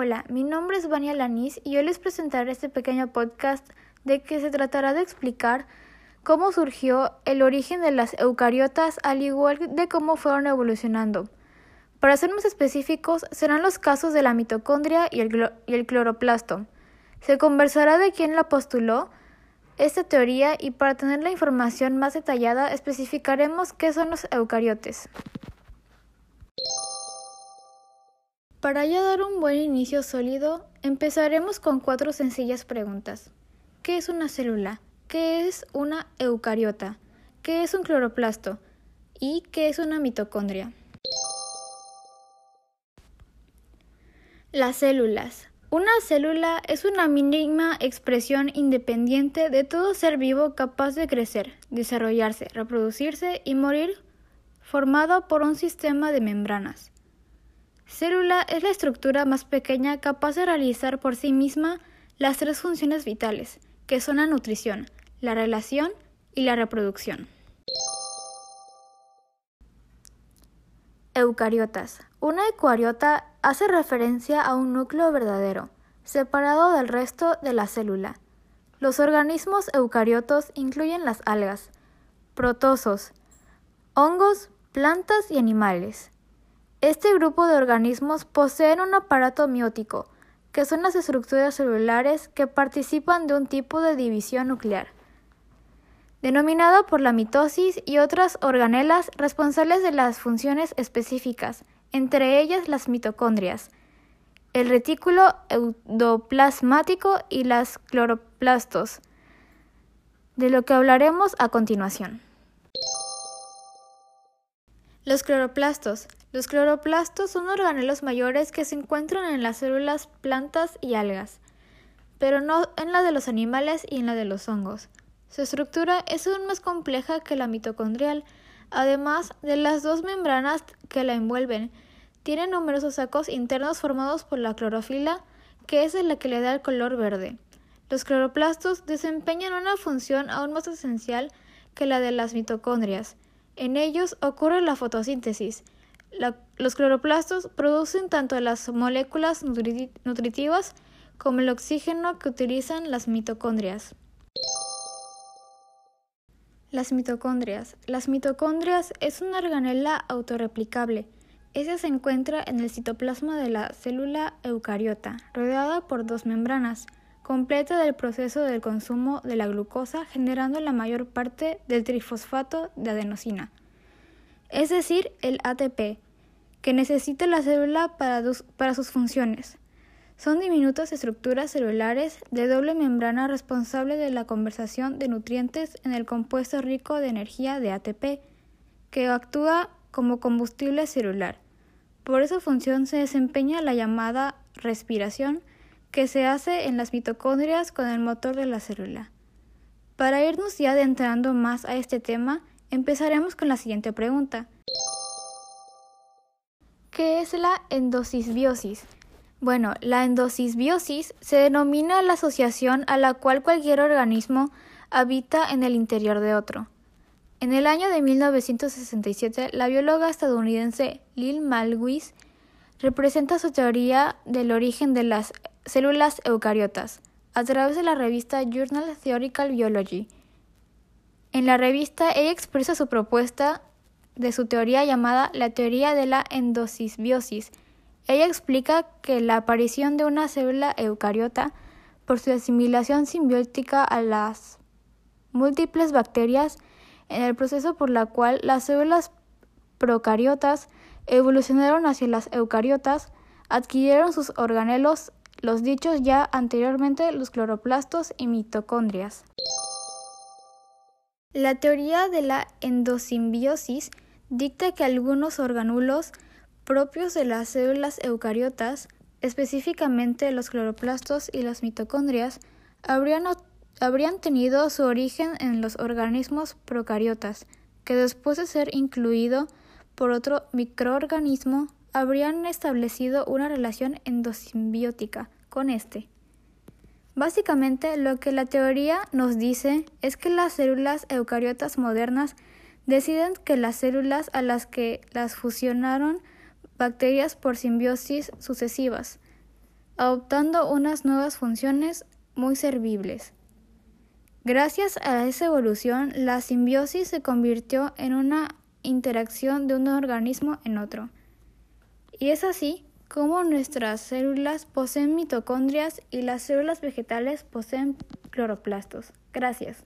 Hola, mi nombre es Vania Lanís y hoy les presentaré este pequeño podcast de que se tratará de explicar cómo surgió el origen de las eucariotas al igual de cómo fueron evolucionando. Para ser más específicos, serán los casos de la mitocondria y el, y el cloroplasto. Se conversará de quién la postuló esta teoría y para tener la información más detallada especificaremos qué son los eucariotes. Para ya dar un buen inicio sólido, empezaremos con cuatro sencillas preguntas. ¿Qué es una célula? ¿Qué es una eucariota? ¿Qué es un cloroplasto? ¿Y qué es una mitocondria? Las células. Una célula es una mínima expresión independiente de todo ser vivo capaz de crecer, desarrollarse, reproducirse y morir, formada por un sistema de membranas. Célula es la estructura más pequeña capaz de realizar por sí misma las tres funciones vitales, que son la nutrición, la relación y la reproducción. Eucariotas. Una eucariota hace referencia a un núcleo verdadero, separado del resto de la célula. Los organismos eucariotos incluyen las algas, protosos, hongos, plantas y animales. Este grupo de organismos poseen un aparato miótico, que son las estructuras celulares que participan de un tipo de división nuclear, denominado por la mitosis y otras organelas responsables de las funciones específicas, entre ellas las mitocondrias, el retículo endoplasmático y las cloroplastos, de lo que hablaremos a continuación. Los cloroplastos. Los cloroplastos son organelos mayores que se encuentran en las células, plantas y algas, pero no en la de los animales y en la de los hongos. Su estructura es aún más compleja que la mitocondrial, además de las dos membranas que la envuelven. Tiene numerosos sacos internos formados por la clorofila, que es la que le da el color verde. Los cloroplastos desempeñan una función aún más esencial que la de las mitocondrias. En ellos ocurre la fotosíntesis. Los cloroplastos producen tanto las moléculas nutritivas como el oxígeno que utilizan las mitocondrias. Las mitocondrias. Las mitocondrias es una organela autorreplicable. Esa se encuentra en el citoplasma de la célula eucariota, rodeada por dos membranas completa del proceso del consumo de la glucosa generando la mayor parte del trifosfato de adenosina, es decir, el ATP, que necesita la célula para, sus funciones. Son diminutas estructuras celulares de doble membrana responsable de la conversación de nutrientes en el compuesto rico de energía de ATP, que actúa como combustible celular. Por esa función se desempeña la llamada respiración, que se hace en las mitocondrias con el motor de la célula. Para irnos ya adentrando más a este tema, empezaremos con la siguiente pregunta. ¿Qué es la endosisbiosis? Bueno, la endosisbiosis se denomina la asociación a la cual cualquier organismo habita en el interior de otro. En el año de 1967, la bióloga estadounidense Lil Malwis representa su teoría del origen de las células eucariotas a través de la revista Journal Theoretical Biology. En la revista ella expresa su propuesta de su teoría llamada la teoría de la endosisbiosis. Ella explica que la aparición de una célula eucariota por su asimilación simbiótica a las múltiples bacterias en el proceso por la cual las células procariotas evolucionaron hacia las eucariotas, adquirieron sus organelos los dichos ya anteriormente los cloroplastos y mitocondrias. La teoría de la endosimbiosis dicta que algunos organulos propios de las células eucariotas, específicamente los cloroplastos y las mitocondrias, habrían, habrían tenido su origen en los organismos procariotas, que después de ser incluido por otro microorganismo habrían establecido una relación endosimbiótica con este. Básicamente, lo que la teoría nos dice es que las células eucariotas modernas deciden que las células a las que las fusionaron bacterias por simbiosis sucesivas adoptando unas nuevas funciones muy servibles. Gracias a esa evolución, la simbiosis se convirtió en una interacción de un organismo en otro. Y es así como nuestras células poseen mitocondrias y las células vegetales poseen cloroplastos. Gracias.